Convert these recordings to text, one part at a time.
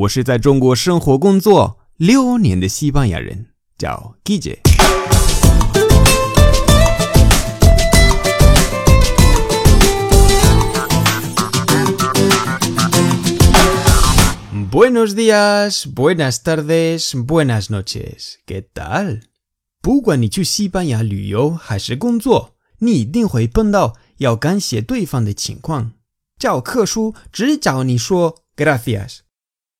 我是在中国生活工作六年的西班牙人，叫 Guille。Buenos días, buenas tardes, buenas noches. ¿Qué tal? 不管你去西班牙旅游还是工作，你一定会碰到要感谢对方的情况。教科书只教你说 gracias，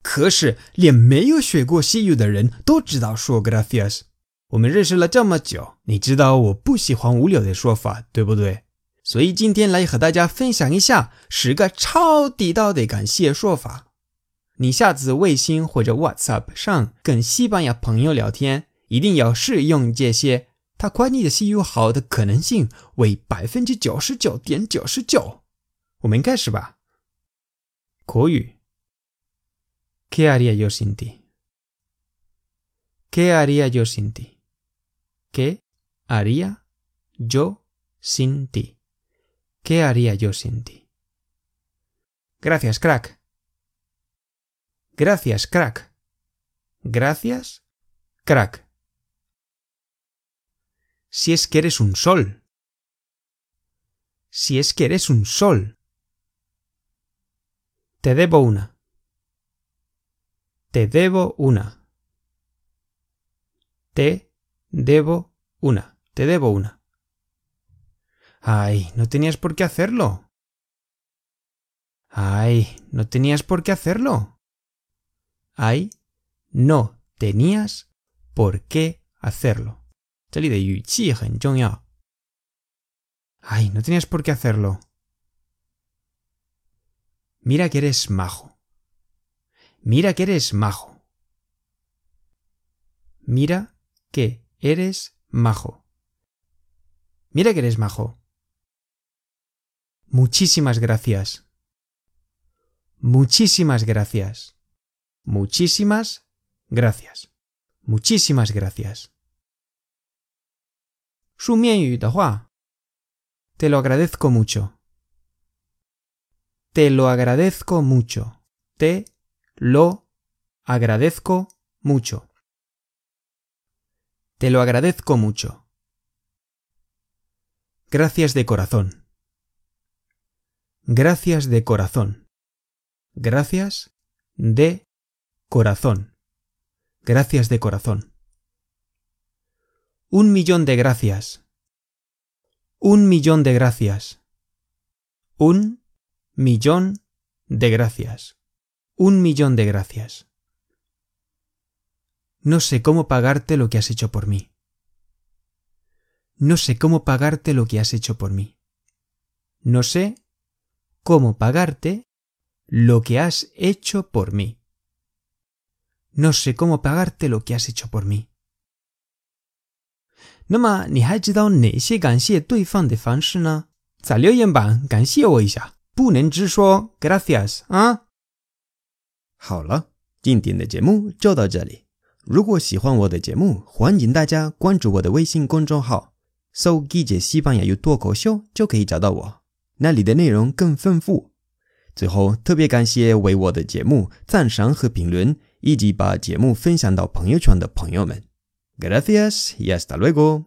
可是连没有学过西语的人都知道说 gracias。我们认识了这么久，你知道我不喜欢无聊的说法，对不对？所以今天来和大家分享一下十个超地道的感谢说法。你下次微信或者 WhatsApp 上跟西班牙朋友聊天，一定要试用这些，他夸你的西语好的可能性为百分之九十九点九十九。我们开始吧。口语：¿Qué haría yo sin ti? ¿Qué haría yo sin ti? ¿Qué haría yo sin ti? ¿Qué haría yo sin ti? Gracias, crack. Gracias, crack. Gracias, crack. Si es que eres un sol. Si es que eres un sol. Te debo una. Te debo una. Te debo una. Te debo una. Ay, no tenías por qué hacerlo. Ay, no tenías por qué hacerlo. Ay, no tenías por qué hacerlo. Ay, no tenías por qué hacerlo. Mira que eres majo. Mira que eres majo. Mira que eres majo. Mira que eres majo. Muchísimas gracias. Muchísimas gracias. Muchísimas gracias. Muchísimas gracias. Te lo agradezco mucho. Te lo agradezco mucho. Te lo agradezco mucho. Te lo agradezco mucho. Gracias de corazón. Gracias de corazón. Gracias de corazón. Gracias de corazón. Un millón de gracias. Un millón de gracias. Un millón de gracias. Un millón de gracias. No sé cómo pagarte lo que has hecho por mí. No sé cómo pagarte lo que has hecho por mí. No sé cómo pagarte lo que has hecho por mí. No sé cómo pagarte lo que has hecho por mí. 那么你还知道哪些感谢对方的方式呢？在留言板感谢我一下，不能只说 gracias 啊。 好了，今天的节目就到这里。如果喜欢我的节目，欢迎大家关注我的微信公众号，搜“记者西班牙语脱口秀”就可以找到我，那里的内容更丰富。最后，特别感谢为我的节目赞赏和评论。以及把节目分享到朋友圈的朋友们。Gracias y hasta luego.